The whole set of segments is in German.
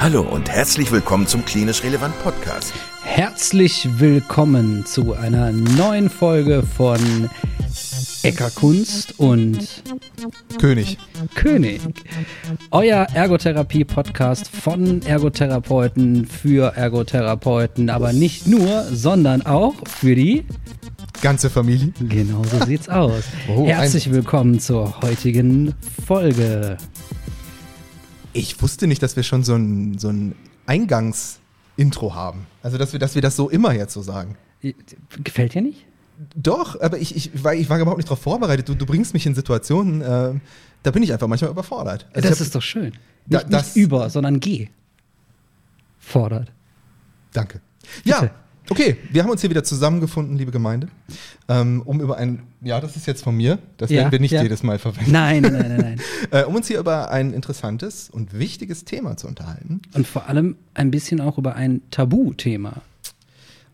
Hallo und herzlich willkommen zum Klinisch Relevant Podcast. Herzlich willkommen zu einer neuen Folge von Eckerkunst und König. König. Euer Ergotherapie-Podcast von Ergotherapeuten für Ergotherapeuten, aber nicht nur, sondern auch für die Ganze Familie. Genau so sieht's aus. Oh, Herzlich willkommen zur heutigen Folge. Ich wusste nicht, dass wir schon so ein, so ein Eingangsintro haben. Also, dass wir, dass wir das so immer jetzt so sagen. Gefällt dir nicht? Doch, aber ich, ich, war, ich war überhaupt nicht darauf vorbereitet. Du, du bringst mich in Situationen, äh, da bin ich einfach manchmal überfordert. Also das hab- ist doch schön. Da- Nicht, das- nicht über, sondern G. Fordert. Danke. Ja, Bitte. Okay. Wir haben uns hier wieder zusammengefunden, liebe Gemeinde, ähm, um über ein, ja, das ist jetzt von mir, das Ja, werden wir nicht ja. jedes Mal verwenden, Nein, nein, nein, nein, äh, um uns hier über ein interessantes und wichtiges Thema zu unterhalten. Und vor allem ein bisschen auch über ein Tabuthema.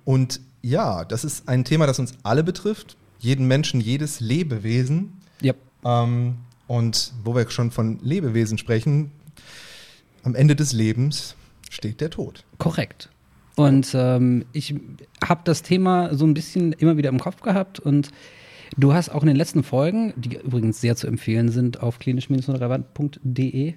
Und ja, das ist ein Thema, das uns alle betrifft, jeden Menschen, jedes Lebewesen. Ja. Ähm, und wo wir schon von Lebewesen sprechen, am Ende des Lebens steht der Tod. Korrekt. Und ähm, ich habe das Thema so ein bisschen immer wieder im Kopf gehabt und du hast auch in den letzten Folgen, die übrigens sehr zu empfehlen sind auf klinisch-relevant.de,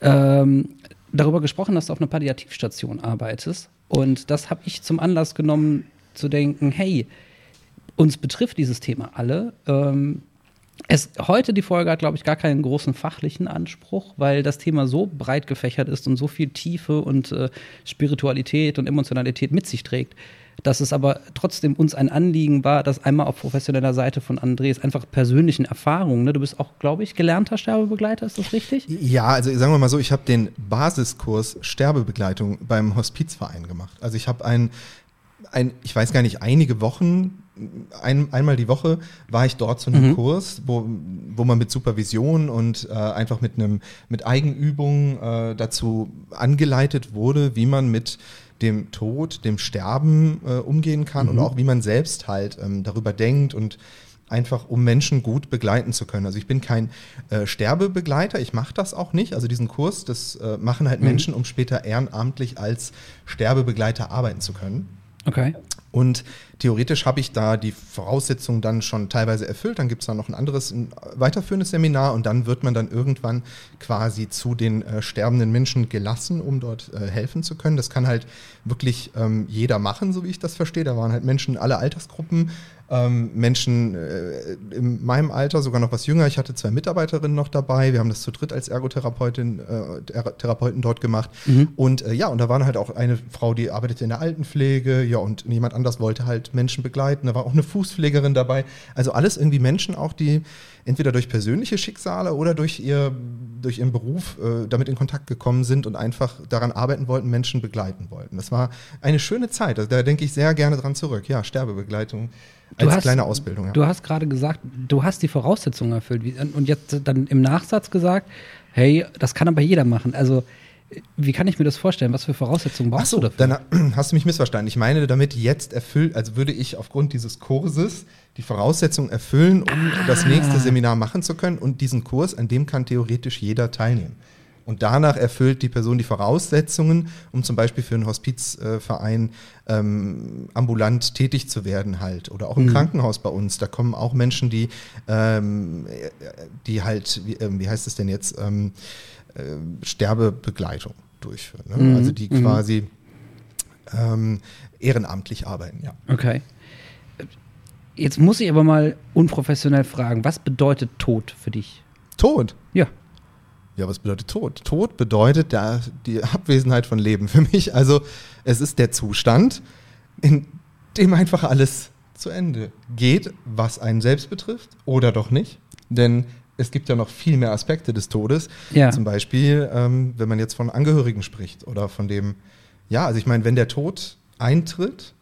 ähm, darüber gesprochen, dass du auf einer Palliativstation arbeitest. Und das habe ich zum Anlass genommen, zu denken, hey, uns betrifft dieses Thema alle. Ähm, es, heute die Folge hat, glaube ich, gar keinen großen fachlichen Anspruch, weil das Thema so breit gefächert ist und so viel Tiefe und äh, Spiritualität und Emotionalität mit sich trägt, dass es aber trotzdem uns ein Anliegen war, das einmal auf professioneller Seite von Andres einfach persönlichen Erfahrungen, ne? du bist auch, glaube ich, gelernter Sterbebegleiter, ist das richtig? Ja, also sagen wir mal so, ich habe den Basiskurs Sterbebegleitung beim Hospizverein gemacht. Also ich habe ein, ein, ich weiß gar nicht, einige Wochen, ein, einmal die Woche war ich dort zu einem Mhm. Kurs, wo, wo man mit Supervision und äh, einfach mit einem mit Eigenübungen äh, dazu angeleitet wurde, wie man mit dem Tod, dem Sterben äh, umgehen kann und auch wie man selbst halt ähm, darüber denkt und einfach um Menschen gut begleiten zu können. Also ich bin kein äh, Sterbebegleiter, ich mache das auch nicht. Also diesen Kurs, das äh, machen halt Menschen, um später ehrenamtlich als Sterbebegleiter arbeiten zu können. Okay. Und theoretisch habe ich da die Voraussetzungen dann schon teilweise erfüllt. Dann gibt es dann noch ein anderes, ein weiterführendes Seminar und dann wird man dann irgendwann quasi zu den äh, sterbenden Menschen gelassen, um dort äh, helfen zu können. Das kann halt wirklich ähm, jeder machen, so wie ich das verstehe. Da waren halt Menschen aller Altersgruppen, ähm, Menschen äh, in meinem Alter, sogar noch was jünger. Ich hatte zwei Mitarbeiterinnen noch dabei. Wir haben das zu dritt als Ergotherapeutin äh, Thera- Therapeuten dort gemacht. Und äh, ja, und da waren halt auch eine Frau, die arbeitete in der Altenpflege, ja, und jemand anders wollte halt Menschen begleiten. Da war auch eine Fußpflegerin dabei. Also alles irgendwie Menschen auch, die entweder durch persönliche Schicksale oder durch, ihr, durch ihren Beruf äh, damit in Kontakt gekommen sind und einfach daran arbeiten wollten, Menschen begleiten wollten. Das war eine schöne Zeit. Also da denke ich sehr gerne dran zurück. Ja, Sterbebegleitung Du als hast- kleine Ausbildung. Ja. Du hast gerade gesagt, du hast die Voraussetzungen erfüllt Wie- und jetzt dann im Nachsatz gesagt, hey, das kann aber jeder machen. Also, wie kann ich mir das vorstellen? Was für Voraussetzungen brauchst Ach so, du dafür? dann hast du mich missverstanden. Ich meine damit jetzt erfüllt, also würde ich aufgrund dieses Kurses die Voraussetzungen erfüllen, um das nächste Seminar machen zu können. Und diesen Kurs, an dem kann theoretisch jeder teilnehmen. Und danach erfüllt die Person die Voraussetzungen, um zum Beispiel für einen Hospizverein ähm, ambulant tätig zu werden halt. Oder auch im Krankenhaus bei uns. Da kommen auch Menschen, die, ähm, äh, die halt, wie, ähm, wie heißt es denn jetzt, ähm, äh, Sterbebegleitung durchführen. Ne? Mhm, Also die mhm. quasi ähm, ehrenamtlich arbeiten, ja. Okay. Jetzt muss ich aber mal unprofessionell fragen, was bedeutet Tod für dich? Tod. Ja. Was bedeutet Tod? Tod bedeutet der, die Abwesenheit von Leben für mich. Also es ist der Zustand, in dem einfach alles zu Ende geht, was einen selbst betrifft oder doch nicht. Denn es gibt ja noch viel mehr Aspekte des Todes. Ja. Zum Beispiel, ähm, wenn man jetzt von Angehörigen spricht oder von dem, ja, also ich meine, wenn der Tod eintritt,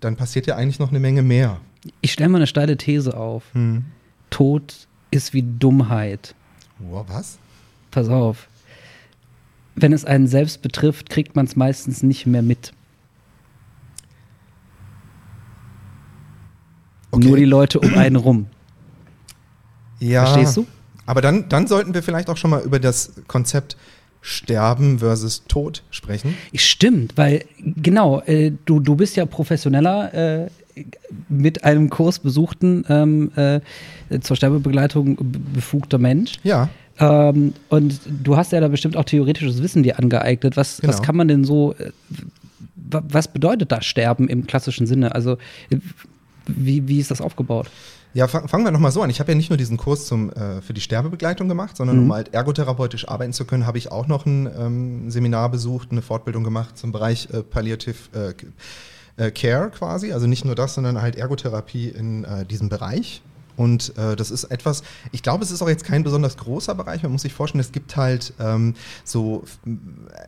dann passiert ja eigentlich noch eine Menge mehr. Ich stelle mal eine steile These auf. Hm. Tod ist wie Dummheit. Wow, was? Pass auf. Wenn es einen selbst betrifft, kriegt man es meistens nicht mehr mit. Okay. Nur die Leute um einen rum. Ja. Verstehst du? Aber dann, dann sollten wir vielleicht auch schon mal über das Konzept Sterben versus Tod sprechen. Stimmt, weil genau, äh, du, du bist ja professioneller äh, mit einem Kurs besuchten ähm, äh, zur Sterbebegleitung befugter Mensch. Ja. Ähm, und du hast ja da bestimmt auch theoretisches Wissen dir angeeignet. Was, Genau. was kann man denn so, äh, wa- was bedeutet da Sterben im klassischen Sinne? Also äh, wie, wie ist das aufgebaut? Ja, fang, fangen wir nochmal so an. Ich habe ja nicht nur diesen Kurs zum, äh, für die Sterbebegleitung gemacht, sondern Mhm. um halt ergotherapeutisch arbeiten zu können, habe ich auch noch ein ähm, Seminar besucht, eine Fortbildung gemacht zum Bereich äh, Palliative äh, äh, Care quasi. Also nicht nur das, sondern halt Ergotherapie in diesem Bereich. Und äh, das ist etwas, ich glaube, es ist auch jetzt kein besonders großer Bereich. Man muss sich vorstellen, es gibt halt ähm, so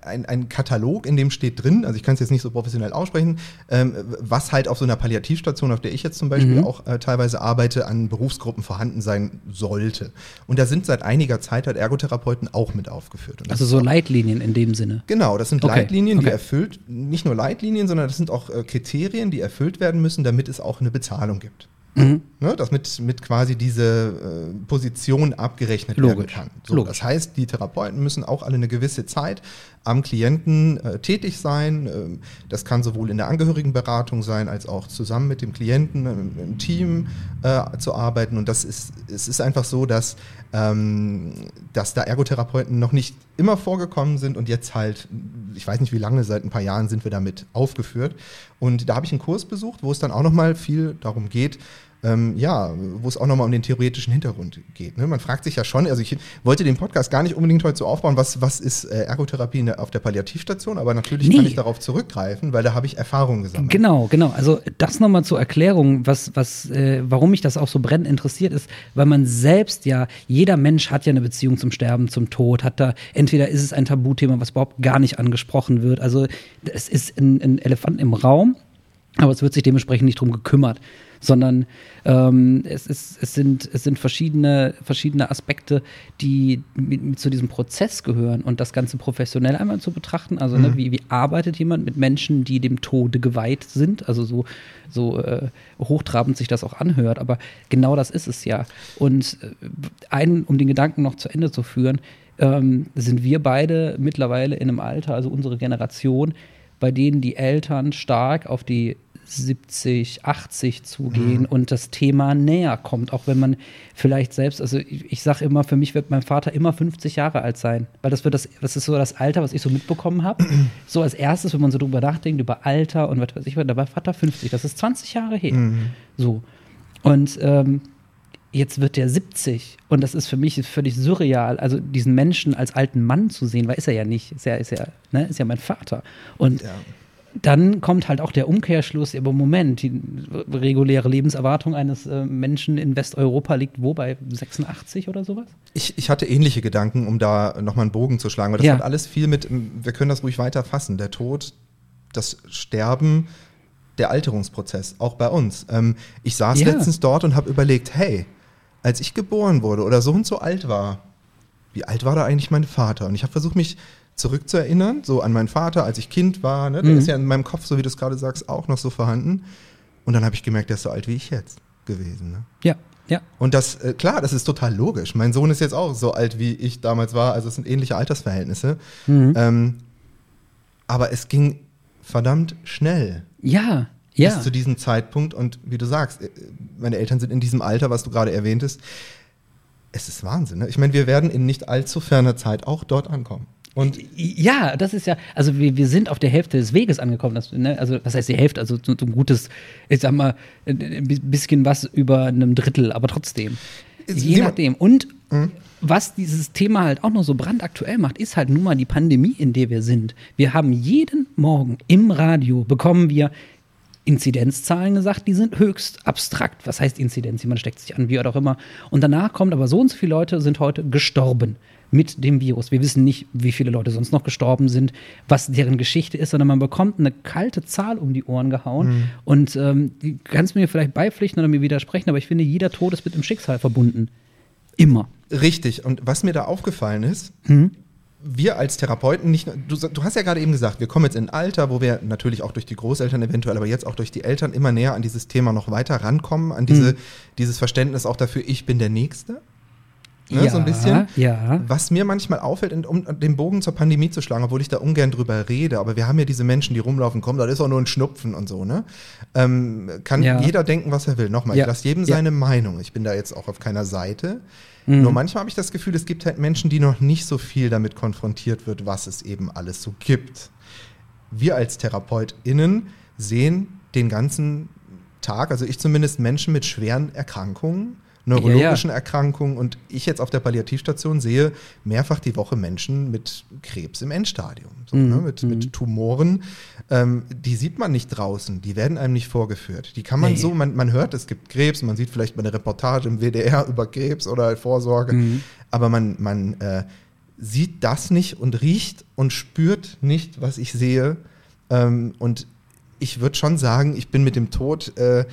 ein, ein Katalog, in dem steht drin, also ich kann es jetzt nicht so professionell aussprechen, ähm, was halt auf so einer Palliativstation, auf der ich jetzt zum Beispiel Mhm. auch äh, teilweise arbeite, an Berufsgruppen vorhanden sein sollte. Und da sind seit einiger Zeit halt Ergotherapeuten auch mit aufgeführt. Also so Leitlinien in dem Sinne. Genau, das sind Okay, Leitlinien, die okay. erfüllt, nicht nur Leitlinien, sondern das sind auch äh, Kriterien, die erfüllt werden müssen, damit es auch eine Bezahlung gibt. Mhm. Ne, dass mit, mit quasi diese äh, Position abgerechnet werden Logisch. kann. So, Logisch. das heißt, die Therapeuten müssen auch alle eine gewisse Zeit am Klienten äh, tätig sein. Ähm, das kann sowohl in der Angehörigenberatung sein, als auch zusammen mit dem Klienten im, im Team äh, zu arbeiten. Und das ist, es ist einfach so, dass, ähm, dass da Ergotherapeuten noch nicht immer vorgekommen sind und jetzt halt, ich weiß nicht wie lange, seit ein paar Jahren sind wir damit aufgeführt. Und da habe ich einen Kurs besucht, wo es dann auch nochmal viel darum geht, ähm, ja, wo es auch nochmal um den theoretischen Hintergrund geht. Ne? Man fragt sich ja schon, also ich wollte den Podcast gar nicht unbedingt heute so aufbauen, was, was ist äh, Ergotherapie der, auf der Palliativstation, aber natürlich kann Nee. ich darauf zurückgreifen, weil da habe ich Erfahrungen gesammelt. Genau, genau. Also das nochmal zur Erklärung, was, was, äh, warum mich das auch so brennend interessiert ist, weil man selbst ja, jeder Mensch hat ja eine Beziehung zum Sterben, zum Tod, hat da, entweder ist es ein Tabuthema, was überhaupt gar nicht angesprochen wird. Also es ist ein, ein Elefant im Raum, aber es wird sich dementsprechend nicht drum gekümmert, sondern ähm, es, ist, es, sind, es sind verschiedene, verschiedene Aspekte, die mit, zu diesem Prozess gehören und das Ganze professionell einmal zu betrachten. Also ne, wie, wie arbeitet jemand mit Menschen, die dem Tode geweiht sind? Also so, so äh, hochtrabend sich das auch anhört, aber genau das ist es ja. Und äh, einen, um den Gedanken noch zu Ende zu führen, ähm, sind wir beide mittlerweile in einem Alter, also unsere Generation, bei denen die Eltern stark auf die 70, 80 zugehen und das Thema näher kommt, auch wenn man vielleicht selbst, also ich, ich sage immer, für mich wird mein Vater immer 50 Jahre alt sein, weil das wird das, das ist so das Alter, was ich so mitbekommen habe. so als erstes, wenn man so drüber nachdenkt, über Alter und was weiß ich, da war Vater 50, das ist 20 Jahre her. So. Und ähm, jetzt wird der 70 und das ist für mich völlig surreal, also diesen Menschen als alten Mann zu sehen, weil ist er ja nicht, ist ja, ist ja, ne, ist ja mein Vater. Und Ja. Dann kommt halt auch der Umkehrschluss, aber Moment, die reguläre Lebenserwartung eines äh, Menschen in Westeuropa liegt wo, bei 86 oder sowas? Ich, ich hatte ähnliche Gedanken, um da nochmal einen Bogen zu schlagen, weil das Ja. hat alles viel mit, wir können das ruhig weiter fassen, der Tod, das Sterben, der Alterungsprozess, auch bei uns. Ähm, ich saß Ja. letztens dort und habe überlegt, hey, als ich geboren wurde oder so und so alt war, wie alt war da eigentlich mein Vater? Und ich habe versucht, mich zurückzuerinnern, so an meinen Vater, als ich Kind war. Ne? Der Mhm. ist ja in meinem Kopf, so wie du es gerade sagst, auch noch so vorhanden. Und dann habe ich gemerkt, der ist so alt wie ich jetzt gewesen. Ne? Ja, ja. Und das, äh, klar, das ist total logisch. Mein Sohn ist jetzt auch so alt, wie ich damals war. Also es sind ähnliche Altersverhältnisse. Mhm. Ähm, aber es ging verdammt schnell Ja, ja. bis zu diesem Zeitpunkt. Und wie du sagst, äh, meine Eltern sind in diesem Alter, was du gerade erwähntest. Es ist Wahnsinn. Ne? Ich meine, wir werden in nicht allzu ferner Zeit auch dort ankommen. Und Ja, das ist ja, also wir, wir sind auf der Hälfte des Weges angekommen. Das, ne? Also, was heißt die Hälfte? Also so, so ein gutes, ich sag mal, ein bisschen was über einem Drittel, aber trotzdem. Je nachdem. Und Mhm. was dieses Thema halt auch noch so brandaktuell macht, ist halt nun mal die Pandemie, in der wir sind. Wir haben jeden Morgen im Radio bekommen wir Inzidenzzahlen gesagt, die sind höchst abstrakt. Was heißt Inzidenz? Jemand steckt sich an, wie auch immer. Und danach kommt aber so und so viele Leute sind heute gestorben mit dem Virus. Wir wissen nicht, wie viele Leute sonst noch gestorben sind, was deren Geschichte ist, sondern man bekommt eine kalte Zahl um die Ohren gehauen. Und ähm, kannst mir vielleicht beipflichten oder mir widersprechen, aber ich finde, jeder Tod ist mit dem Schicksal verbunden. Immer. richtig. Und was mir da aufgefallen ist, Mhm. wir als Therapeuten nicht, nur- du, du hast ja gerade eben gesagt, wir kommen jetzt in ein Alter, wo wir natürlich auch durch die Großeltern eventuell, aber jetzt auch durch die Eltern immer näher an dieses Thema noch weiter rankommen, an diese, Mhm. dieses Verständnis auch dafür, ich bin der Nächste. Ne, so ein bisschen. Ja. Was mir manchmal auffällt, um den Bogen zur Pandemie zu schlagen, obwohl ich da ungern drüber rede, aber wir haben ja diese Menschen, die rumlaufen, kommen, das ist auch nur ein Schnupfen und so, ne? Ähm, kann Ja. jeder denken, was er will. Nochmal, Ja. ich lasse jedem Ja. seine Meinung. Ich bin da jetzt auch auf keiner Seite. Mhm. Nur manchmal habe ich das Gefühl, es gibt halt Menschen, die noch nicht so viel damit konfrontiert wird, was es eben alles so gibt. Wir als TherapeutInnen sehen den ganzen Tag, also ich zumindest, Menschen mit schweren Erkrankungen, neurologischen Erkrankungen und ich jetzt auf der Palliativstation sehe mehrfach die Woche Menschen mit Krebs im Endstadium, so, Mhm. ne, mit, mit Tumoren. Ähm, die sieht man nicht draußen, die werden einem nicht vorgeführt. Die kann man Nee. so, man, man hört, es gibt Krebs, man sieht vielleicht mal eine Reportage im WDR über Krebs oder Vorsorge, Mhm. aber man, man äh, sieht das nicht und riecht und spürt nicht, was ich sehe. Ähm, und ich würde schon sagen, ich bin mit dem Tod, äh,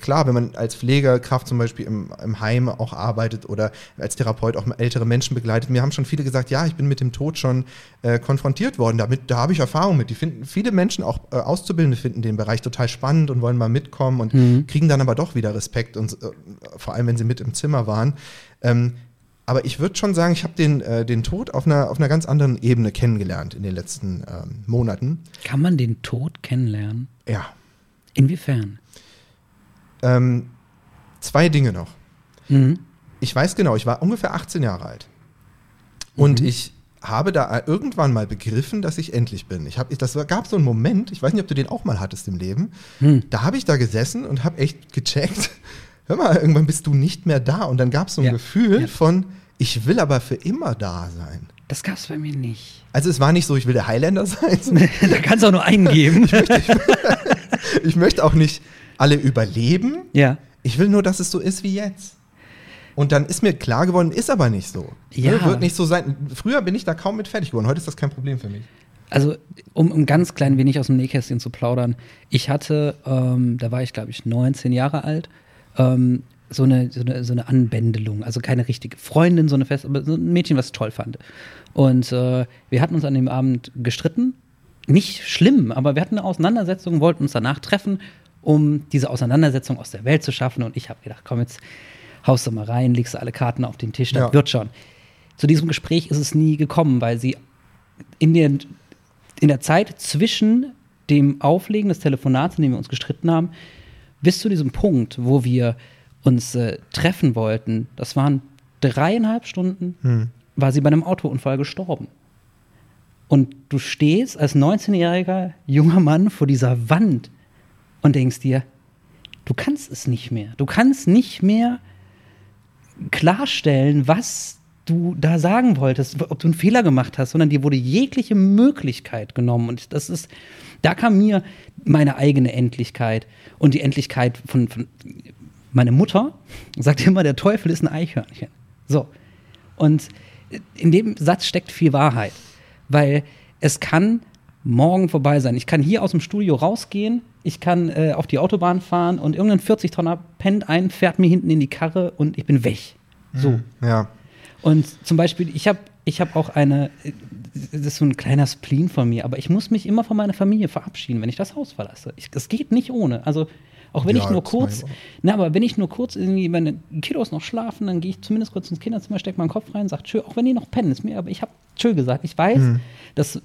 klar, wenn man als Pflegerkraft zum Beispiel im, im Heim auch arbeitet oder als Therapeut auch ältere Menschen begleitet, mir haben schon viele gesagt, ja, ich bin mit dem Tod schon äh, konfrontiert worden. Damit, da habe ich Erfahrung mit. Die finden, viele Menschen, auch äh, Auszubildende, finden den Bereich total spannend und wollen mal mitkommen und Mhm. kriegen dann aber doch wieder Respekt und äh, vor allem, wenn sie mit im Zimmer waren. Ähm, aber ich würde schon sagen, ich habe den, äh, den Tod auf einer, auf einer ganz anderen Ebene kennengelernt in den letzten ähm, Monaten. Kann man den Tod kennenlernen? Ja. Inwiefern? Ähm, zwei Dinge noch. Mhm. Ich weiß genau, ich war ungefähr 18 Jahre alt. Und Mhm. ich habe da irgendwann mal begriffen, dass ich endlich bin. Ich hab, ich, das gab so einen Moment, ich weiß nicht, ob du den auch mal hattest im Leben. Hm. Da habe ich da gesessen und habe echt gecheckt, hör mal, irgendwann bist du nicht mehr da. Und dann gab es so ein Ja. Gefühl Ja. von, ich will aber für immer da sein. Das gab es bei mir nicht. Also es war nicht so, ich will der Highlander sein. da kannst du auch nur einen geben. ich möchte auch nicht alle überleben. ja. Ich will nur, dass es so ist wie jetzt. Und dann ist mir klar geworden, ist aber nicht so. Ja. Ne, Wird nicht so sein. Früher bin ich da kaum mit fertig geworden. Heute ist das kein Problem für mich. Also, um ein ganz klein wenig aus dem Nähkästchen zu plaudern. Ich hatte, ähm, da war ich glaube ich 19 Jahre alt, ähm, so, eine, so, eine, so eine Anbändelung. Also keine richtige Freundin, so eine fest, aber so ein Mädchen, was ich toll fand. Und äh, wir hatten uns an dem Abend gestritten. Nicht schlimm, aber wir hatten eine Auseinandersetzung, wollten uns danach treffen, um diese Auseinandersetzung aus der Welt zu schaffen. Und ich habe gedacht, komm, jetzt haust du mal rein, legst du alle Karten auf den Tisch, das Ja. wird schon. Zu diesem Gespräch ist es nie gekommen, weil sie in der, in der Zeit zwischen dem Auflegen des Telefonats, in dem wir uns gestritten haben, bis zu diesem Punkt, wo wir uns äh, treffen wollten, das waren dreieinhalb Stunden, war sie bei einem Autounfall gestorben. Und du stehst als 19-jähriger junger Mann vor dieser Wand und denkst dir, du kannst es nicht mehr. Du kannst nicht mehr klarstellen, was du da sagen wolltest, ob du einen Fehler gemacht hast, sondern dir wurde jegliche Möglichkeit genommen. Und das ist, da kam mir meine eigene Endlichkeit und die Endlichkeit von, von meine Mutter sagt immer, der Teufel ist ein Eichhörnchen. So. Und in dem Satz steckt viel Wahrheit, weil es kann morgen vorbei sein. Ich kann hier aus dem Studio rausgehen, ich kann äh, auf die Autobahn fahren und irgendein 40-Tonner pennt ein, fährt mir hinten in die Karre und ich bin weg. So. Ja. Und zum Beispiel, ich habe ich hab auch eine, äh, das ist so ein kleiner Spleen von mir, aber ich muss mich immer von meiner Familie verabschieden, wenn ich das Haus verlasse. Ich, das geht nicht ohne. Also auch wenn Ja, ich nur kurz, na, aber wenn ich nur kurz irgendwie meine Kiddos noch schlafen, dann gehe ich zumindest kurz ins Kinderzimmer, stecke meinen Kopf rein, sage tschö, auch wenn die noch pennen, ist mir, aber ich habe tschö gesagt. Ich weiß, Mhm. dass,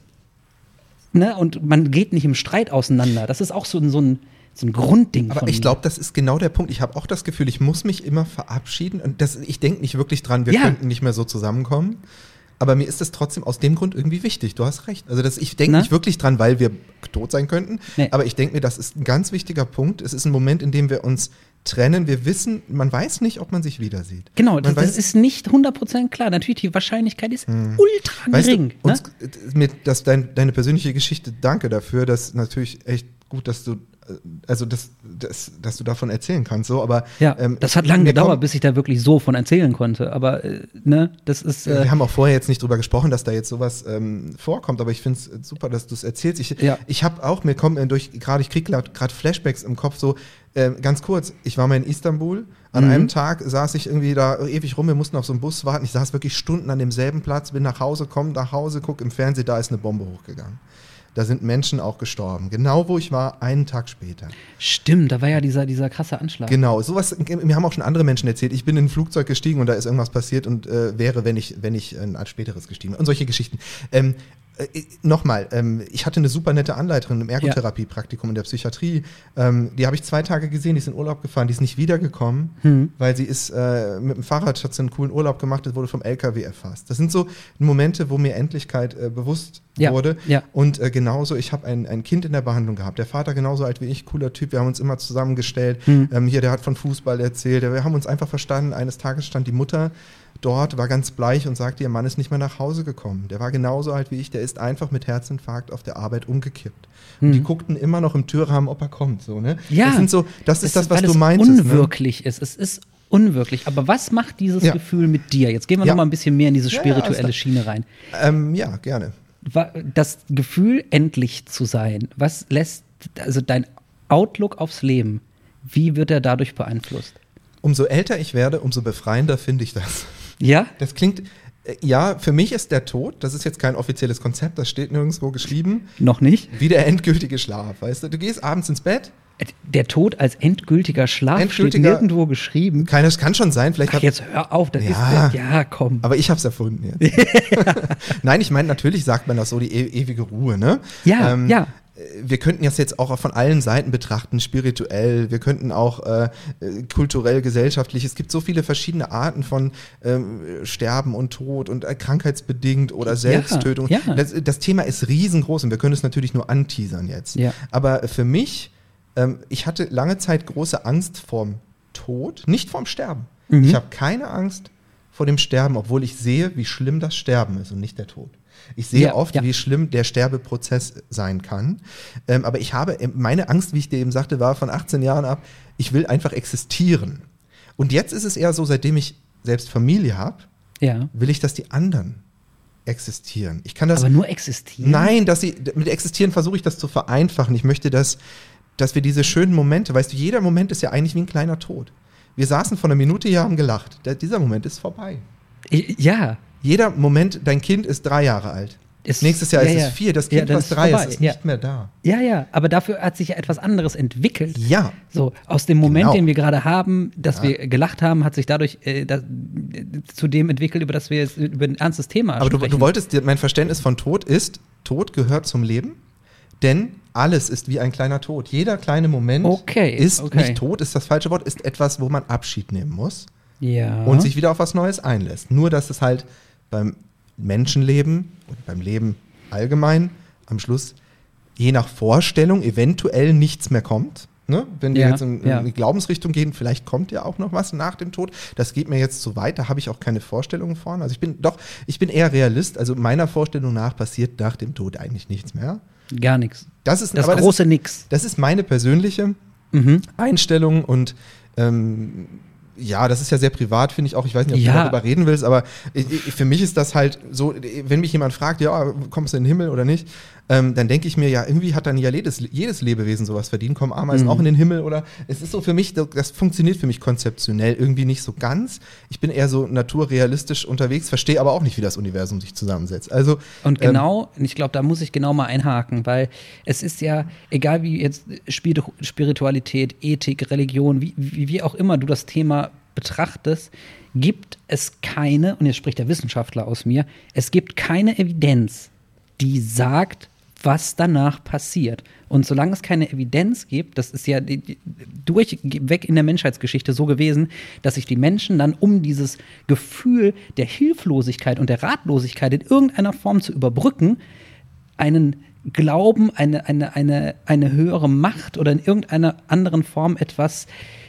ne, und man geht nicht im Streit auseinander. Das ist auch so, ein- so ein, so ein Grundding Aber ich glaube, das ist genau der Punkt. Ich habe auch das Gefühl, ich muss mich immer verabschieden. Und das, ich denke nicht wirklich dran, wir Ja. könnten nicht mehr so zusammenkommen. Aber mir ist es trotzdem aus dem Grund irgendwie wichtig. Du hast recht. Also das, ich denke Na? nicht wirklich dran, weil wir tot sein könnten. Nee. Aber ich denke mir, das ist ein ganz wichtiger Punkt. Es ist ein Moment, in dem wir uns trennen. Wir wissen, man weiß nicht, ob man sich wieder sieht. Genau, man das, weiß, das ist nicht 100% klar. Natürlich, die Wahrscheinlichkeit ist ultra Weißt gering. du, ne? uns, äh, mit, dass dein, deine persönliche Geschichte, danke dafür, dass natürlich echt gut, dass du, äh, also dass, dass, dass du davon erzählen kannst, so, aber Ja, ähm, das hat lange gedauert, bis ich da wirklich so von erzählen konnte. Aber äh, ne, das ist. Äh, wir haben auch vorher jetzt nicht drüber gesprochen, dass da jetzt sowas ähm, vorkommt, aber ich finde es super, dass du es erzählst. Ich, Ja. ich habe auch, mir kommen äh, durch, gerade ich kriege gerade Flashbacks im Kopf, so äh, ganz kurz, ich war mal in Istanbul, an Mhm. einem Tag saß ich irgendwie da ewig rum, wir mussten auf so einen Bus warten, ich saß wirklich Stunden an demselben Platz, bin nach Hause, komm nach Hause, guck im Fernsehen, da ist eine Bombe hochgegangen. Da sind Menschen auch gestorben. Genau wo ich war, einen Tag später. Stimmt, da war ja dieser, dieser krasse Anschlag. Genau, sowas, mir haben auch schon andere Menschen erzählt, ich bin in ein Flugzeug gestiegen und da ist irgendwas passiert und äh, wäre, wenn ich, wenn ich ein späteres gestiegen wäre. Und solche Geschichten. Ähm, äh, Nochmal, ähm, ich hatte eine super nette Anleiterin im Ergotherapie-Praktikum in der Psychiatrie. Ähm, die habe ich zwei Tage gesehen, die ist in Urlaub gefahren, die ist nicht wiedergekommen, Hm. weil sie ist äh, mit dem Fahrrad, hat sie einen coolen Urlaub gemacht, das wurde vom LKW erfasst. Das sind so Momente, wo mir Endlichkeit äh, bewusst Ja, wurde. ja. Und äh, genauso, ich habe ein, ein Kind in der Behandlung gehabt. Der Vater genauso alt wie ich, cooler Typ. Wir haben uns immer zusammengestellt. Hm. Ähm, hier, der hat von Fußball erzählt. Wir haben uns einfach verstanden. Eines Tages stand die Mutter dort, war ganz bleich und sagte, ihr Mann ist nicht mehr nach Hause gekommen. Der war genauso alt wie ich. Der ist einfach mit Herzinfarkt auf der Arbeit umgekippt. Und die guckten immer noch im Türrahmen, ob er kommt. So, ne? Ja. Das sind so, das ist das, was du es meintest. Ne? unwirklich ist. Es ist unwirklich. Aber was macht dieses Ja. Gefühl mit dir? Jetzt gehen wir Ja. noch mal ein bisschen mehr in diese Ja, ja, spirituelle da- Schiene rein. Ähm, ja, gerne. Das Gefühl, endlich zu sein, was lässt, also dein Outlook aufs Leben, wie wird er dadurch beeinflusst? Umso älter ich werde, umso befreiender finde ich das. Ja? Das klingt, äh, ja, für mich ist der Tod, das ist jetzt kein offizielles Konzept, das steht nirgendwo geschrieben, Noch nicht? wie der endgültige Schlaf. Weißt du, du gehst abends ins Bett, Der Tod als endgültiger Schlaf steht Endgültiger- nirgendwo geschrieben. keines kann schon sein, vielleicht Ach, hat, jetzt hör auf, das Ja. ist ja komm. aber ich habe es erfunden jetzt. Nein, ich meine, natürlich sagt man das so, die e ewige Ruhe, ne? Ja, ja. Wir könnten das jetzt auch von allen Seiten betrachten, spirituell, wir könnten auch äh, kulturell, gesellschaftlich. Es gibt so viele verschiedene Arten von ähm, Sterben und Tod und äh, krankheitsbedingt oder Selbsttötung. ja. Das, das Thema ist riesengroß und wir können es natürlich nur anteasern jetzt. Ja. Aber für mich, ähm, ich hatte lange Zeit große Angst vorm Tod, nicht vorm Sterben. Mhm. Ich habe keine Angst vor dem Sterben, obwohl ich sehe, wie schlimm das Sterben ist und nicht der Tod. Ich sehe Ja, oft, ja. wie schlimm der Sterbeprozess sein kann. Ähm, aber ich habe, meine Angst, wie ich dir eben sagte, war von 18 Jahren ab, ich will einfach existieren. Und jetzt ist es eher so, seitdem ich selbst Familie habe, Ja. will ich, dass die anderen existieren. Ich kann das Aber nur existieren? Nein, dass sie mit existieren versuche ich das zu vereinfachen. Ich möchte, dass, dass wir diese schönen Momente, weißt du, jeder Moment ist ja eigentlich wie ein kleiner Tod. Wir saßen vor einer Minute hier, haben gelacht. Der, dieser Moment ist vorbei. Ja. Jeder Moment, dein Kind ist drei Jahre alt. Ist- Nächstes Jahr ja, ist ja. es vier. Das Ja, Kind, dann was ist drei vorbei. ist, ist Ja. nicht mehr da. Ja, ja, aber dafür hat sich ja etwas anderes entwickelt. Ja. So, aus dem Moment, Genau. den wir gerade haben, dass Ja. wir gelacht haben, hat sich dadurch äh, das, äh, zu dem entwickelt, über das wir jetzt über ein ernstes Thema Aber du, sprechen. du wolltest, dir- mein Verständnis von Tod ist, Tod gehört zum Leben, denn alles ist wie ein kleiner Tod. Jeder kleine Moment Okay, ist okay. nicht Tod, ist das falsche Wort, ist etwas, wo man Abschied nehmen muss. ja. und sich wieder auf was Neues einlässt. Nur, dass es halt beim Menschenleben und beim Leben allgemein am Schluss je nach Vorstellung eventuell nichts mehr kommt. Ne? Wenn wir Ja, jetzt in, in ja. die Glaubensrichtung gehen, vielleicht kommt ja auch noch was nach dem Tod. Das geht mir jetzt zu weit, da habe ich auch keine Vorstellungen von. Also ich bin doch, ich bin eher Realist. Also meiner Vorstellung nach passiert nach dem Tod eigentlich nichts mehr. Gar nichts. Das ist Das große das Nix. das ist meine persönliche Mhm. Einstellung und ähm, ja, das ist ja sehr privat, finde ich auch. Ich weiß nicht, ob Ja. du darüber reden willst, aber ich, ich, für mich ist das halt so, wenn mich jemand fragt, ja, kommst du in den Himmel oder nicht, ähm, dann denke ich mir, ja, irgendwie hat dann ja jedes, jedes Lebewesen sowas verdient, kommen Ameisen Mhm. auch in den Himmel oder es ist so für mich, das funktioniert für mich konzeptionell irgendwie nicht so ganz. Ich bin eher so naturrealistisch unterwegs, verstehe aber auch nicht, wie das Universum sich zusammensetzt. Also Und ähm, genau, ich glaube, da muss ich genau mal einhaken, weil es ist ja, egal wie jetzt Spir- Spiritualität, Ethik, Religion, wie, wie, wie auch immer du das Thema betrachtest, gibt es keine, und jetzt spricht der Wissenschaftler aus mir, es gibt keine Evidenz, die sagt, was danach passiert. Und solange es keine Evidenz gibt, das ist ja durchweg in der Menschheitsgeschichte so gewesen, dass sich die Menschen dann um dieses Gefühl der Hilflosigkeit und der Ratlosigkeit in irgendeiner Form zu überbrücken, einen Glauben, eine, eine, eine, eine höhere Macht oder in irgendeiner anderen Form etwas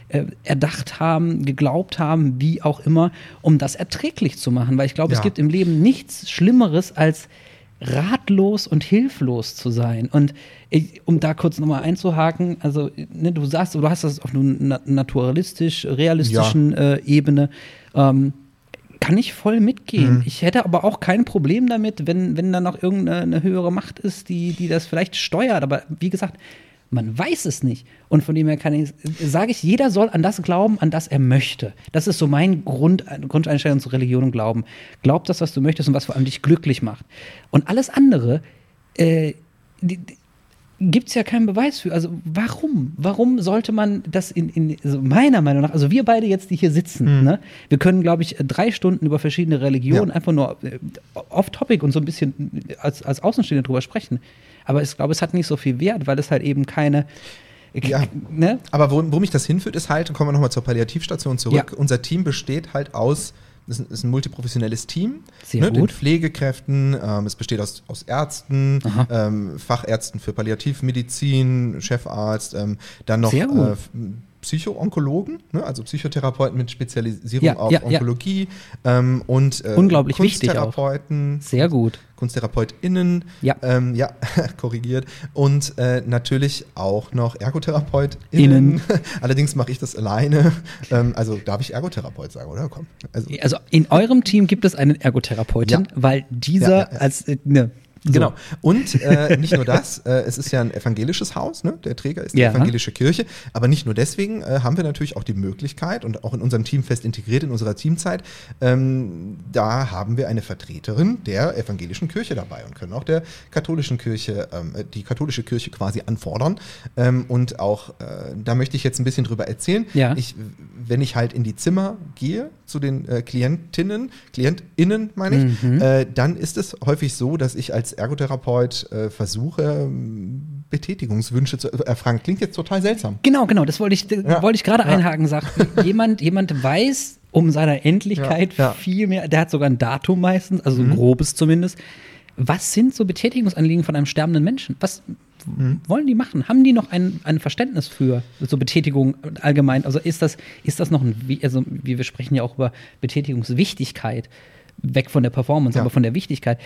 äh, erdacht haben, geglaubt haben, wie auch immer, um das erträglich zu machen. Weil ich glaube, es Ja. gibt im Leben nichts Schlimmeres als ratlos und hilflos zu sein. Und ich, um da kurz nochmal einzuhaken, also ne, du sagst, du hast das auf einer na naturalistisch, realistischen äh, Ebene. Ähm, kann ich voll mitgehen. Mhm. Ich hätte aber auch kein Problem damit, wenn, wenn da noch irgendeine eine höhere Macht ist, die, die das vielleicht steuert. Aber wie gesagt, man weiß es nicht. Und von dem her kann ich, sage ich, jeder soll an das glauben, an das er möchte. Das ist so mein Grund, Grundeinstellung zur Religion und Glauben. Glaub das, was du möchtest und was vor allem dich glücklich macht. Und alles andere äh, gibt es ja keinen Beweis für. Also warum? Warum sollte man das in, in also meiner Meinung nach, also wir beide jetzt, die hier sitzen, Mhm. ne, wir können, glaube ich, drei Stunden über verschiedene Religionen Ja. einfach nur äh, off-topic und so ein bisschen als, als Außenstehende drüber sprechen. Aber ich glaube, es hat nicht so viel Wert, weil es halt eben keine. Ja. Ne? Aber wo, wo mich das hinführt, ist halt, kommen wir nochmal zur Palliativstation zurück. Ja. Unser Team besteht halt aus, das ist ein, multiprofessionelles Team, Sehr ne, gut. Pflegekräften, ähm, es besteht aus, aus Ärzten, ähm, Fachärzten für Palliativmedizin, Chefarzt, ähm, dann noch äh, Psycho-Onkologen, ne, also Psychotherapeuten mit Spezialisierung Ja, auf ja. Onkologie ähm, und äh, Unglaublich wichtig auch. Kunsttherapeuten, Sehr gut. KunsttherapeutInnen, Ja. ähm, ja, korrigiert. Und äh, natürlich auch noch ErgotherapeutInnen. Innen. Allerdings mache ich das alleine. Ähm, also darf ich Ergotherapeut sagen, oder? Komm. Also, Also in eurem Team gibt es einen Ergotherapeutin, Ja. weil dieser ja, ja. als äh, ne, so. Genau. Und äh, nicht nur das, äh, es ist ja ein evangelisches Haus, ne? der Träger ist die Ja. evangelische Kirche, aber nicht nur deswegen äh, haben wir natürlich auch die Möglichkeit und auch in unserem Team fest integriert, in unserer Teamzeit, ähm, da haben wir eine Vertreterin der evangelischen Kirche dabei und können auch der katholischen Kirche, ähm, die katholische Kirche quasi anfordern. Ähm, und auch, äh, da möchte ich jetzt ein bisschen drüber erzählen. Ja. Ich, wenn ich halt in die Zimmer gehe zu den äh, Klientinnen, KlientInnen meine ich, Mhm. äh, dann ist es häufig so, dass ich als Ergotherapeut äh, versuche, ähm, Betätigungswünsche zu erfragen. Klingt jetzt total seltsam. Genau, genau, das wollte ich, Ja. wollte ich gerade Ja. einhaken, sagt jemand, jemand weiß um seiner Endlichkeit Ja, viel mehr, der hat sogar ein Datum meistens, also ein grobes zumindest. Was sind so Betätigungsanliegen von einem sterbenden Menschen? Was wollen die machen? Haben die noch ein, ein Verständnis für so Betätigung allgemein? Also ist das, ist das noch ein, also wir, wir sprechen ja auch über Betätigungswichtigkeit, weg von der Performance, Ja. aber von der Wichtigkeit.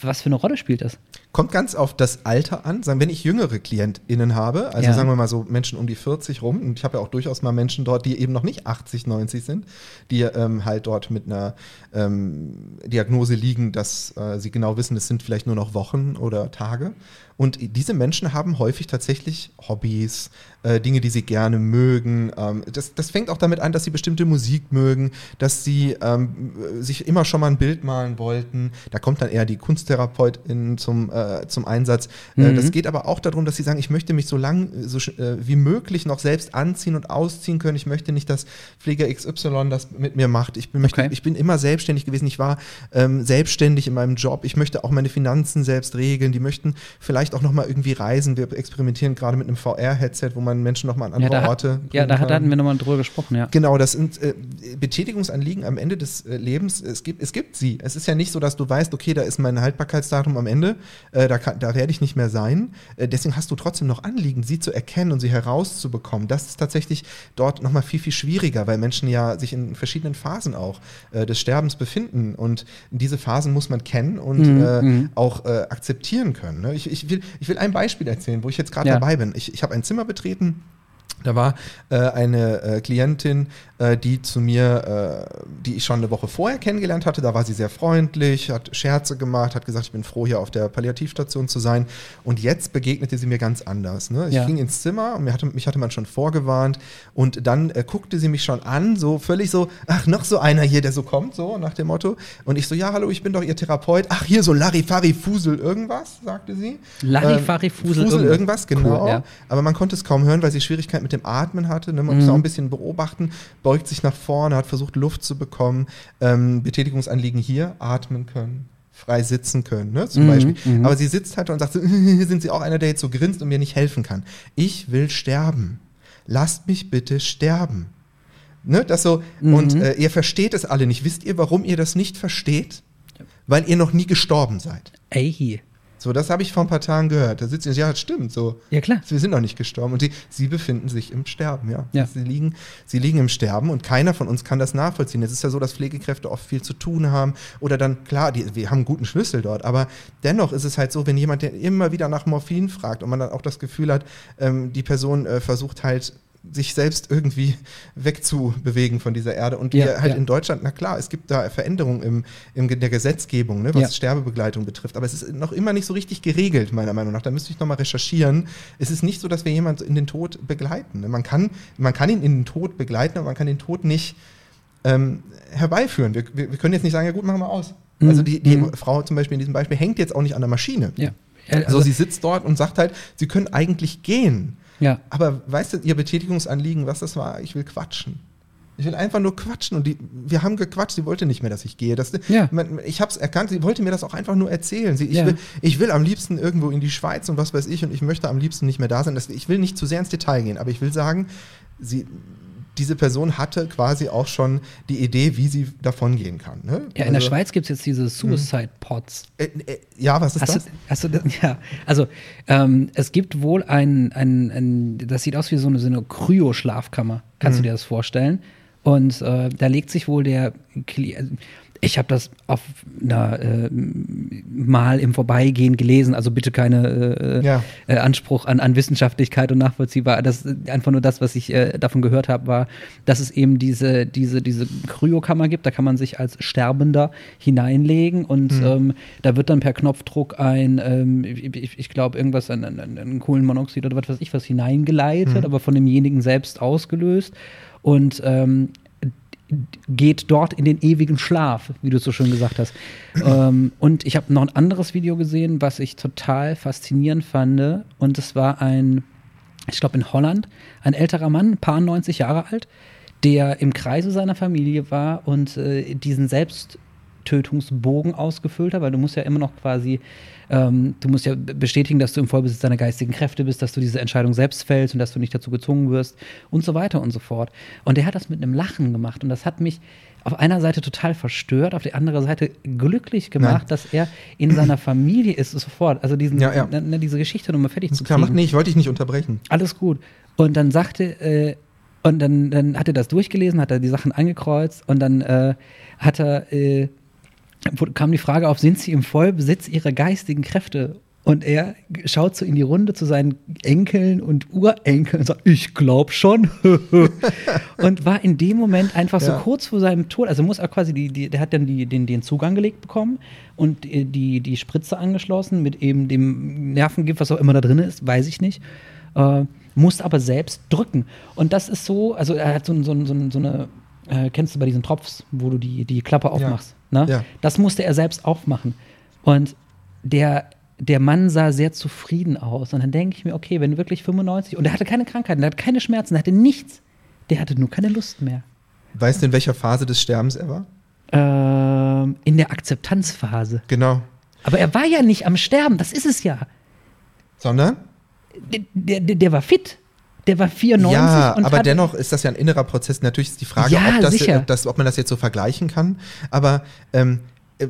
Was für eine Rolle spielt das? Kommt ganz auf das Alter an. Sagen, wenn ich jüngere KlientInnen habe, also Ja. sagen wir mal so Menschen um die 40 rum, und ich habe ja auch durchaus mal Menschen dort, die eben noch nicht 80, 90 sind, die ähm, halt dort mit einer ähm, Diagnose liegen, dass äh, sie genau wissen, es sind vielleicht nur noch Wochen oder Tage. Und diese Menschen haben häufig tatsächlich Hobbys, äh, Dinge, die sie gerne mögen. Ähm, das, das fängt auch damit an, dass sie bestimmte Musik mögen, dass sie ähm, sich immer schon mal ein Bild malen wollten. Da kommt dann eher die Kunsttherapeutin zum, äh, zum Einsatz. Äh, Mhm. das geht aber auch darum, dass sie sagen, ich möchte mich so lang so, sch- äh, wie möglich noch selbst anziehen und ausziehen können. Ich möchte nicht, dass Pfleger XY das mit mir macht. Ich bin, möchte, Okay. ich bin immer selbstständig gewesen. Ich war ähm, selbstständig in meinem Job. Ich möchte auch meine Finanzen selbst regeln. Die möchten vielleicht auch noch mal irgendwie reisen. Wir experimentieren gerade mit einem VR-Headset, wo man Menschen noch mal an Ja, andere da, Orte ja, da kann. hatten wir nochmal drüber gesprochen, ja. Genau, das sind äh, Betätigungsanliegen am Ende des äh, Lebens. Es gibt, es gibt sie. Es ist ja nicht so, dass du weißt, okay, da ist mein Haltbarkeitsdatum am Ende, äh, da, kann- da werde ich nicht mehr sein. Äh, deswegen hast du trotzdem noch Anliegen, sie zu erkennen und sie herauszubekommen. Das ist tatsächlich dort nochmal viel, viel schwieriger, weil Menschen ja sich in verschiedenen Phasen auch äh, des Sterbens befinden. Und diese Phasen muss man kennen und Mhm, äh, mhm. auch äh, akzeptieren können. Ne? Ich, ich, will, ich will ein Beispiel erzählen, wo ich jetzt gerade Ja. dabei bin. Ich, ich habe ein Zimmer betreten. Da war äh, eine äh, Klientin, äh, die zu mir, äh, die ich schon eine Woche vorher kennengelernt hatte. Da war sie sehr freundlich, hat Scherze gemacht, hat gesagt, ich bin froh, hier auf der Palliativstation zu sein. Und jetzt begegnete sie mir ganz anders. Ne? Ich Ja. ging ins Zimmer und mir hatte, mich hatte man schon vorgewarnt. Und dann äh, guckte sie mich schon an, so völlig so, ach, noch so einer hier, der so kommt, so nach dem Motto. Und ich so, ja, hallo, ich bin doch Ihr Therapeut. Ach, hier so Larifari Fusel irgendwas, sagte sie. Larifari Ähm, Fusel Fusel irgendwas. irgendwas, genau. Cool, ja. Aber man konnte es kaum hören, weil sie Schwierigkeiten mit dem Atmen hatte. Ne? Man muss Mhm. auch ein bisschen beobachten, beugt sich nach vorne, hat versucht, Luft zu bekommen. Ähm, Betätigungsanliegen hier, atmen können, frei sitzen können, ne? zum Mhm, Beispiel. mhm. Aber sie sitzt halt und sagt, so, sind Sie auch einer, der jetzt so grinst und mir nicht helfen kann. Ich will sterben. Lasst mich bitte sterben. Ne? Das so, Mhm. und äh, ihr versteht es alle nicht. Wisst ihr, warum ihr das nicht versteht? Weil ihr noch nie gestorben seid. Ey, So, das habe ich vor ein paar Tagen gehört. Da sitzt sie, ja, das stimmt, so. ja klar. Wir sind noch nicht gestorben und sie, sie befinden sich im Sterben, ja. Ja. Sie, liegen, sie liegen im Sterben und keiner von uns kann das nachvollziehen. Es ist ja so, dass Pflegekräfte oft viel zu tun haben oder dann, klar, die, wir haben einen guten Schlüssel dort, aber dennoch ist es halt so, wenn jemand der immer wieder nach Morphin fragt und man dann auch das Gefühl hat, ähm, die Person äh, versucht halt sich selbst irgendwie wegzubewegen von dieser Erde. Und Ja, wir halt ja. in Deutschland, na klar, es gibt da Veränderungen im, im, in der Gesetzgebung, ne, was Ja. Sterbebegleitung betrifft. Aber es ist noch immer nicht so richtig geregelt, meiner Meinung nach. Da müsste ich nochmal recherchieren. Es ist nicht so, dass wir jemanden in den Tod begleiten. ne. Man kann, man kann ihn in den Tod begleiten, aber man kann den Tod nicht ähm, herbeiführen. Wir, wir, wir können jetzt nicht sagen, ja gut, machen wir aus. Mhm. Also die, die Mhm. Frau zum Beispiel in diesem Beispiel hängt jetzt auch nicht an der Maschine. Ja. Äh, Also, sie sitzt dort und sagt halt, sie können eigentlich gehen. Ja. Aber weißt du, ihr Betätigungsanliegen, was das war? Ich will quatschen. Ich will einfach nur quatschen. Und die, wir haben gequatscht, sie wollte nicht mehr, dass ich gehe. Das, Ja. man, ich habe es erkannt, sie wollte mir das auch einfach nur erzählen. Sie, ich, Ja. will, ich will am liebsten irgendwo in die Schweiz und was weiß ich und ich möchte am liebsten nicht mehr da sein. Das, ich will nicht zu sehr ins Detail gehen, aber ich will sagen, sie, diese Person hatte quasi auch schon die Idee, wie sie davon gehen kann. Ne? Ja, in der Also, Schweiz gibt es jetzt diese Suicide Pods. Äh, äh, ja, was ist Hast das? du, hast du das? Ja, also ähm, es gibt wohl ein, ein, ein, das sieht aus wie so eine, so eine Kryo-Schlafkammer. Kannst Mhm. du dir das vorstellen? Und äh, da legt sich wohl der Kli also, ich habe das auf einer, äh, mal im Vorbeigehen gelesen, also bitte keine äh, Ja. äh, Anspruch an, an Wissenschaftlichkeit und nachvollziehbar. Das ist einfach nur das, was ich äh, davon gehört habe, war, dass es eben diese, diese, diese Kryokammer gibt. Da kann man sich als Sterbender hineinlegen und ähm, da wird dann per Knopfdruck ein, ähm, ich, ich, glaube, irgendwas, ein, ein, ein, ein Kohlenmonoxid oder was weiß ich was hineingeleitet, aber von demjenigen selbst ausgelöst. Und ähm, geht dort in den ewigen Schlaf, wie du so schön gesagt hast. ähm, und ich habe noch ein anderes Video gesehen, was ich total faszinierend fand. Und es war ein, ich glaube in Holland, ein älterer Mann, paar 90 Jahre alt, der im Kreise seiner Familie war und äh, diesen Selbsttötungsbogen ausgefüllt hat, weil du musst ja immer noch quasi, ähm, du musst ja bestätigen, dass du im Vollbesitz deiner geistigen Kräfte bist, dass du diese Entscheidung selbst fällst und dass du nicht dazu gezwungen wirst und so weiter und so fort. Und der hat das mit einem Lachen gemacht und das hat mich auf einer Seite total verstört, auf der anderen Seite glücklich gemacht, Nein. dass er in seiner Familie ist sofort. Also diesen, Ja, ja. ne, ne, diese Geschichte nochmal fertig zu Klar, mach, kriegen. nee, ich wollte dich nicht unterbrechen. Alles gut. Und dann sagte, äh, und dann, dann hat er das durchgelesen, hat er die Sachen angekreuzt und dann äh, hat er, äh, kam die Frage auf, sind sie im Vollbesitz ihrer geistigen Kräfte? Und er schaut so in die Runde zu seinen Enkeln und Urenkeln und sagt, ich glaub schon. und war in dem Moment einfach so Ja. kurz vor seinem Tod. Also muss er quasi, die, die, der hat dann die, den, den Zugang gelegt bekommen und die, die Spritze angeschlossen mit eben dem Nervengift, was auch immer da drin ist, weiß ich nicht. Äh, musste aber selbst drücken. Und das ist so, also er hat so, so, so, so eine, äh, kennst du bei diesen Tropfs, wo du die, die Klappe aufmachst. Ne? Ja. Das musste er selbst aufmachen. Und der, der Mann sah sehr zufrieden aus. Und dann denke ich mir, okay, wenn wirklich 95 und er hatte keine Krankheiten, er hatte keine Schmerzen, er hatte nichts. Der hatte nur keine Lust mehr. Weißt du, in welcher Phase des Sterbens er war? Ähm, in der Akzeptanzphase. Genau. Aber er war ja nicht am Sterben, das ist es ja. Sondern? Der, der, der war fit. Der war 94 Ja, aber dennoch ist das ja ein innerer Prozess. Natürlich ist die Frage, Ja, ob, das, ob, das, ob man das jetzt so vergleichen kann. Aber ähm,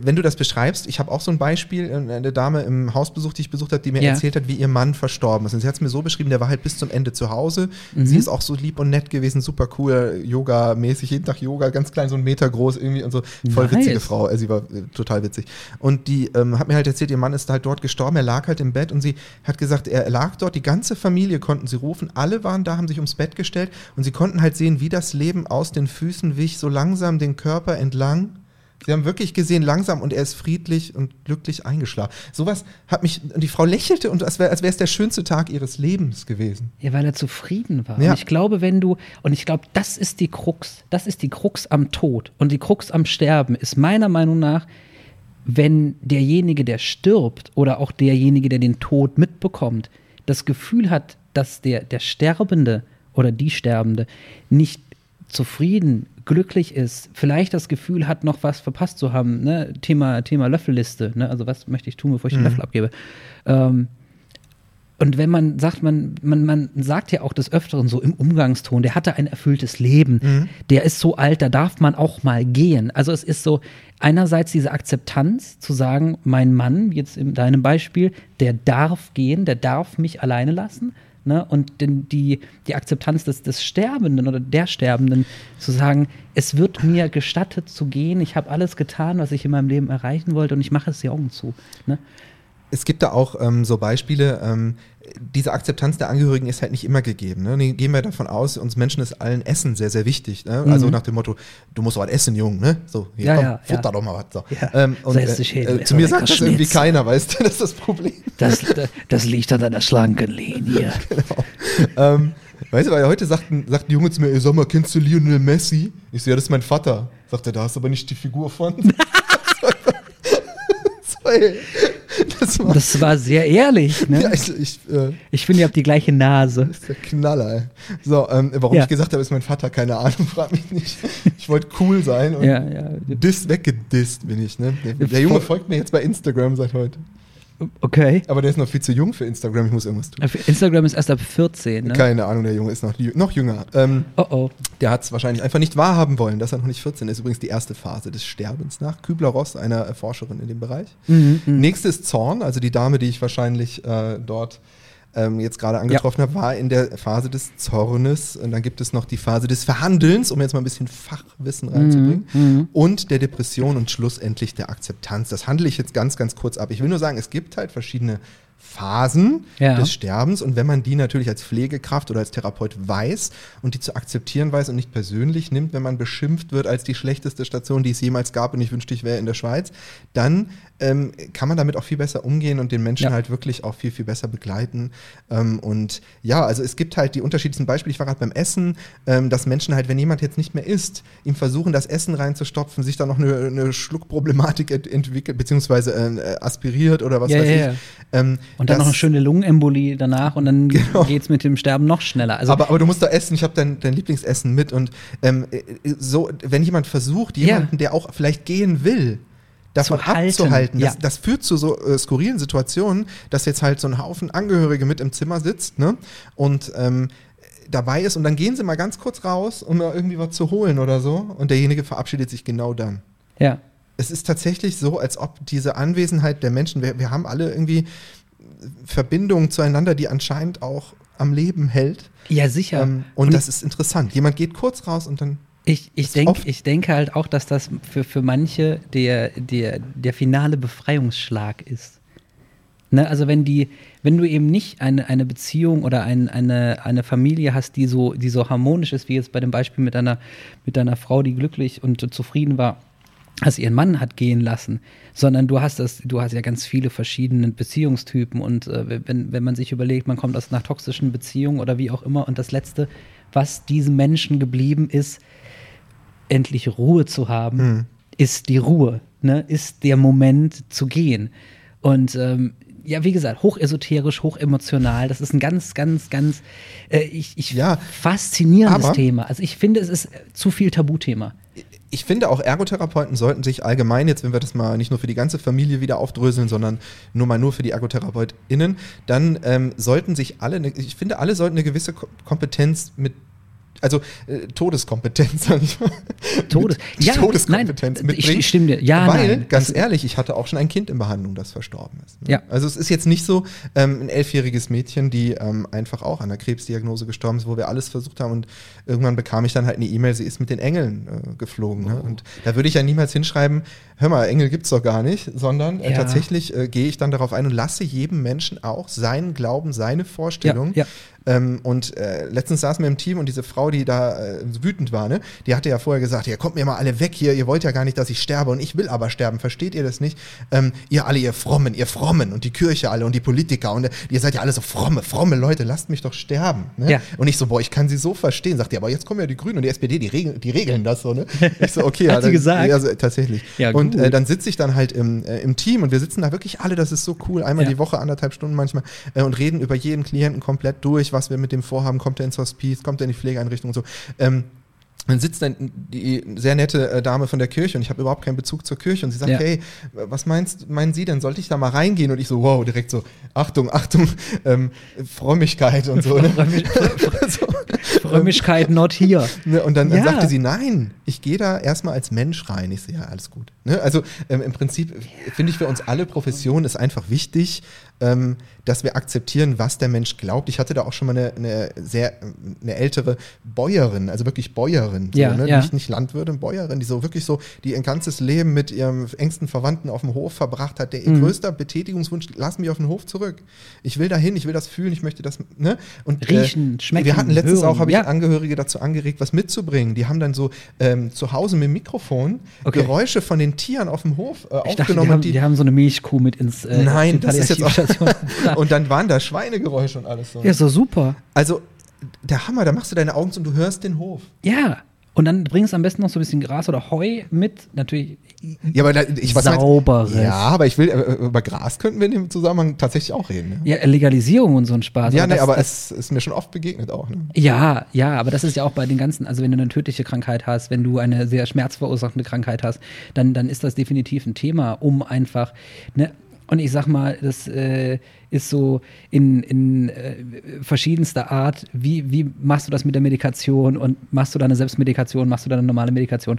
wenn du das beschreibst, ich habe auch so ein Beispiel, äh, eine Dame im Hausbesuch, die ich besucht habe, die mir Ja. erzählt hat, wie ihr Mann verstorben ist. Und sie hat es mir so beschrieben, der war halt bis zum Ende zu Hause. Mhm. Sie ist auch so lieb und nett gewesen, super cool, Yoga-mäßig, jeden Tag Yoga, ganz klein, so ein Meter groß irgendwie und so. Voll Nice. witzige Frau, äh, sie war äh, total witzig. Und die ähm, hat mir halt erzählt, ihr Mann ist halt dort gestorben, er lag halt im Bett und sie hat gesagt, er lag dort, die ganze Familie konnten sie rufen, alle waren da, haben sich ums Bett gestellt und sie konnten halt sehen, wie das Leben aus den Füßen wich, so langsam den Körper entlang. Sie haben wirklich gesehen, langsam und er ist friedlich und glücklich eingeschlafen. Sowas hat mich, und die Frau lächelte und als wäre als es der schönste Tag ihres Lebens gewesen. Ja, weil er zufrieden war. Ja. Und ich glaube, wenn du, und ich glaube, das ist die Krux, das ist die Krux am Tod und die Krux am Sterben ist meiner Meinung nach, wenn derjenige, der stirbt oder auch derjenige, der den Tod mitbekommt, das Gefühl hat, dass der, der Sterbende oder die Sterbende nicht zufrieden, glücklich ist, vielleicht das Gefühl hat, noch was verpasst zu haben, ne? Thema, Thema Löffelliste, ne? also was möchte ich tun, bevor ich den Löffel abgebe. Ähm, und wenn man sagt, man, man, man sagt ja auch des Öfteren so im Umgangston, der hatte ein erfülltes Leben, der ist so alt, da darf man auch mal gehen. Also es ist so einerseits diese Akzeptanz zu sagen, mein Mann, jetzt in deinem Beispiel, der darf gehen, der darf mich alleine lassen. Ne? Und denn die, die Akzeptanz des, des Sterbenden oder der Sterbenden zu sagen, es wird mir gestattet zu gehen, ich habe alles getan, was ich in meinem Leben erreichen wollte und ich mache es die Augen zu. Ne? Es gibt da auch ähm, so Beispiele, ähm, diese Akzeptanz der Angehörigen ist halt nicht immer gegeben. Ne? Gehen wir davon aus, uns Menschen ist allen Essen sehr, sehr wichtig. Ne? Also nach dem Motto, du musst was essen, Junge. Ne? So, hier, Ja, komm, ja, futter ja. doch mal was. So. Ja. Ähm, und, hin, äh, ess zu mir sagt das irgendwie Schnitzel. keiner, weißt du, das ist das Problem. Das, das liegt an deiner schlanken Linie. ähm, weißt du, weil heute sagt ein, sagt ein Junge zu mir, ey, sag mal, kennst du Lionel Messi? Ich so, ja, das ist mein Vater. Sagt er, da hast du aber nicht die Figur von. so, ey. Das war, Das war sehr ehrlich. Ne? ja, ich, ich, äh, Ich finde, ihr habt die gleiche Nase. das ist der Knaller, ey. So, ähm, warum Ja. ich gesagt habe, ist mein Vater, keine Ahnung, frag mich nicht. Ich wollte cool sein und Ja, ja. Diss weggedisst bin ich, ne? Der, der Junge folgt mir jetzt bei Instagram seit heute. Okay. Aber der ist noch viel zu jung für Instagram, ich muss irgendwas tun. Instagram ist erst ab 14, ne? Keine Ahnung, der Junge ist noch, noch jünger. Ähm, Oh oh. der hat es wahrscheinlich einfach nicht wahrhaben wollen, dass er noch nicht 14 ist. Übrigens die erste Phase des Sterbens nach Kübler-Ross, einer Forscherin in dem Bereich. Mhm, mhm. Nächste ist Zorn, also die Dame, die ich wahrscheinlich äh, dort ähm, jetzt gerade angetroffen habe, war in der Phase des Zornes. Und dann gibt es noch die Phase des Verhandelns, um jetzt mal ein bisschen Fachwissen reinzubringen. mhm. Und der Depression und schlussendlich der Akzeptanz. Das handle ich jetzt ganz, ganz kurz ab. Ich will nur sagen, es gibt halt verschiedene Phasen Ja. des Sterbens und wenn man die natürlich als Pflegekraft oder als Therapeut weiß und die zu akzeptieren weiß und nicht persönlich nimmt, wenn man beschimpft wird als die schlechteste Station, die es jemals gab und ich wünschte, ich wäre in der Schweiz, dann ähm, kann man damit auch viel besser umgehen und den Menschen Ja. halt wirklich auch viel, viel besser begleiten. Ähm, und ja, also es gibt halt die unterschiedlichsten Beispiele. Ich war gerade beim Essen, ähm, dass Menschen halt, wenn jemand jetzt nicht mehr isst, ihm versuchen, das Essen reinzustopfen, sich dann noch eine, eine Schluckproblematik ent entwickelt, beziehungsweise äh, aspiriert oder was Ja, weiß ja, ich. Ähm, Und dann das- noch eine schöne Lungenembolie danach und dann Genau. geht's mit dem Sterben noch schneller. Also aber, aber du musst da essen, ich habe dein, dein Lieblingsessen mit und ähm, äh, so, wenn jemand versucht, jemanden, der auch vielleicht gehen will, davon Zu halten, abzuhalten, das, ja. das führt zu so äh, skurrilen Situationen, dass jetzt halt so ein Haufen Angehörige mit im Zimmer sitzt ne? und ähm, dabei ist und dann gehen sie mal ganz kurz raus, um irgendwie was zu holen oder so und derjenige verabschiedet sich genau dann. ja. Es ist tatsächlich so, als ob diese Anwesenheit der Menschen, wir, wir haben alle irgendwie Verbindungen zueinander, die anscheinend auch am Leben hält. Ja, sicher. Ähm, und, das ist interessant. Jemand geht kurz raus und dann. Ich, ich, denk, oft- ich denke halt auch, dass das für, für manche der, der, der finale Befreiungsschlag ist. Ne, also wenn die, wenn du eben nicht eine, eine Beziehung oder ein, eine, eine Familie hast, die so, die so harmonisch ist, wie jetzt bei dem Beispiel mit deiner, mit deiner Frau, die glücklich und zufrieden war, dass ihren Mann hat gehen lassen, sondern du hast das, du hast ja ganz viele verschiedene Beziehungstypen und äh, wenn, wenn man sich überlegt, man kommt aus einer toxischen Beziehung oder wie auch immer und das Letzte, was diesem Menschen geblieben ist, endlich Ruhe zu haben, Hm. ist die Ruhe, ne? ist der Moment zu gehen. Und ähm, ja, wie gesagt, hochesoterisch, hochemotional. Das ist ein ganz, ganz, ganz äh, ich, ich Ja, faszinierendes Thema. Also ich finde, es ist zu viel Tabuthema. Ich finde auch Ergotherapeuten sollten sich allgemein, jetzt wenn wir das mal nicht nur für die ganze Familie wieder aufdröseln, sondern nur mal nur für die ErgotherapeutInnen, dann ähm, sollten sich alle, ich finde, alle sollten eine gewisse Ko- Kompetenz mit also äh, Todeskompetenz, sag ich mal. Todes- Mit ja, Todeskompetenz nein, mitbringen. ich stimme dir. Ja, Weil, nein, ganz das- ehrlich, ich hatte auch schon ein Kind in Behandlung, das verstorben ist. ne? Ja. Also es ist jetzt nicht so ähm, ein elfjähriges Mädchen, die ähm, einfach auch an einer Krebsdiagnose gestorben ist, wo wir alles versucht haben und irgendwann bekam ich dann halt eine E-Mail, sie ist mit den Engeln äh, geflogen. Ne? Und da würde ich ja niemals hinschreiben, hör mal, Engel gibt's doch gar nicht, sondern äh, Ja. tatsächlich äh, gehe ich dann darauf ein und lasse jedem Menschen auch seinen Glauben, seine Vorstellung. Ja. Ähm, und äh, letztens saßen wir im Team und diese Frau, die da äh, wütend war, ne, die hatte ja vorher gesagt, ihr kommt mir mal alle weg hier, ihr wollt ja gar nicht, dass ich sterbe und ich will aber sterben, versteht ihr das nicht? Ähm, ihr alle, ihr Frommen, ihr Frommen und die Kirche alle und die Politiker und äh, ihr seid ja alle so fromme, fromme Leute, lasst mich doch sterben. Ne? Ja. Und ich so, boah, ich kann sie so verstehen. Sagt ihr, aber jetzt kommen ja die Grünen und die SPD, die regeln, die regeln das so, ne? Ich so, okay, Hat ja, sie dann- gesagt? Ja, so, tatsächlich. Ja, und äh, dann sitze ich dann halt im, äh, im Team und wir sitzen da wirklich alle, das ist so cool, einmal Ja. die Woche, anderthalb Stunden manchmal, äh, und reden über jeden Klienten komplett durch, was wir mit dem vorhaben, kommt er ins Hospiz, kommt er in die Pflegeeinrichtung und so. Ähm, dann sitzt dann die sehr nette äh, Dame von der Kirche und ich habe überhaupt keinen Bezug zur Kirche und sie sagt, Ja. hey, was meinst, meinen Sie denn, sollte ich da mal reingehen? Und ich so, wow, direkt so, Achtung, Achtung, ähm, Frömmigkeit und so. Ne? so. Frömmigkeit not here. Ne, und dann, dann Ja. sagte sie, nein, ich gehe da erstmal als Mensch rein. Ich so, ja, alles gut. Ne? Also ähm, im Prinzip äh, finde ich für uns alle Professionen ist einfach wichtig, ähm, dass wir akzeptieren, was der Mensch glaubt. Ich hatte da auch schon mal eine, eine sehr, eine ältere Bäuerin, also wirklich Bäuerin, so, Ja, ne? ja. nicht, nicht Landwirtin, Bäuerin, die so wirklich so, die ihr ganzes Leben mit ihrem engsten Verwandten auf dem Hof verbracht hat. Der ihr Mhm. größter Betätigungswunsch, lass mich auf den Hof zurück. Ich will dahin, ich will das fühlen, ich möchte das, ne? Und, Riechen, schmecken, Wir hatten letztens hören, auch, habe ich ja. Angehörige dazu angeregt, was mitzubringen. Die haben dann so ähm, zu Hause mit dem Mikrofon Okay. Geräusche von den Tieren auf dem Hof äh, Ich dachte, die aufgenommen. haben, die, die, haben so eine Milchkuh mit ins äh, Nein, das ist jetzt auch-. und dann waren da Schweinegeräusche und alles so. Ja, so super. Also der Hammer, da machst du deine Augen zu und du hörst den Hof. Ja. Und dann bringst du am besten noch so ein bisschen Gras oder Heu mit. Natürlich Ja, aber da, ich was Sauberes. Ja, aber ich will, äh, über Gras könnten wir in dem Zusammenhang tatsächlich auch reden. Ne? ja, Legalisierung und so ein Spaß. Ja, nee, das- aber das, es ist mir schon oft begegnet auch. Ne? Ja, ja, aber das ist ja auch bei den ganzen, also wenn du eine tödliche Krankheit hast, wenn du eine sehr schmerzverursachende Krankheit hast, dann, dann ist das definitiv ein Thema, um einfach, ne, und ich sag mal, das äh, ist so in, in äh, verschiedenster Art, wie, wie machst du das mit der Medikation und machst du da eine Selbstmedikation, machst du da eine normale Medikation?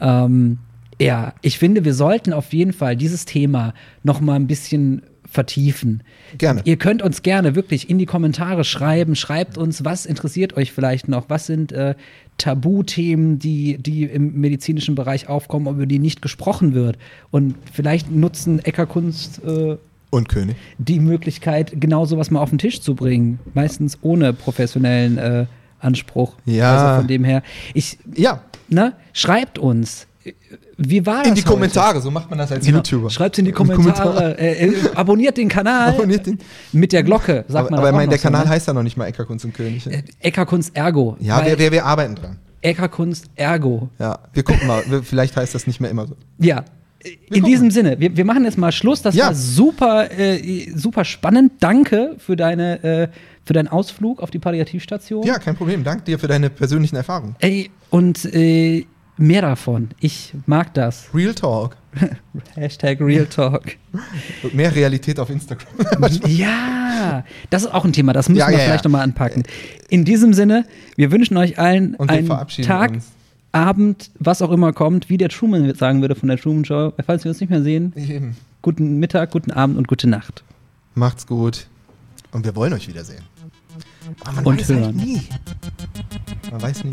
Ähm, ja, ich finde, wir sollten auf jeden Fall dieses Thema noch mal ein bisschen vertiefen. Gerne. Ihr könnt uns gerne wirklich in die Kommentare schreiben. Schreibt uns, was interessiert euch vielleicht noch? Was sind äh, Tabuthemen, die, die im medizinischen Bereich aufkommen, über die nicht gesprochen wird? Und vielleicht nutzen Eckerkunst äh, Und König. die Möglichkeit, genau sowas mal auf den Tisch zu bringen. Meistens ohne professionellen äh, Anspruch. Ja. Also von dem her. Ich, Ja, ne, schreibt uns. Wie war das? in die heute? Kommentare, so macht man das als Genau. YouTuber. Schreibt in die In die Kommentare. Kommentare. Äh, äh, abonniert den Kanal. Abonniert den. Mit der Glocke, sagt Aber, man aber meine, der so, Kanal ne? heißt ja noch nicht mal Eckerkunst und König. Äh, Eckerkunst Ergo. ja, wir, wir, wir arbeiten dran. Eckerkunst Ergo. Ja, wir gucken mal. Vielleicht heißt das nicht mehr immer so. Ja. In diesem Sinne, wir, wir machen jetzt mal Schluss. Das Ja. war super, äh, super spannend. Danke für, deine, äh, für deinen Ausflug auf die Palliativstation. Ja, kein Problem. Danke dir für deine persönlichen Erfahrungen. Ey, und äh, mehr davon. Ich mag das. Real Talk. Hashtag Real Talk. Mehr Realität auf Instagram. ja, das ist auch ein Thema. Das müssen Ja, wir ja, ja. vielleicht nochmal anpacken. In diesem Sinne, wir wünschen euch allen einen Tag, uns. Abend, was auch immer kommt, wie der Truman sagen würde von der Truman Show. Falls wir uns nicht mehr sehen, guten Mittag, guten Abend und gute Nacht. Macht's gut. Und wir wollen euch wiedersehen. Aber man Und weiß halt hören. nie. Man weiß nie.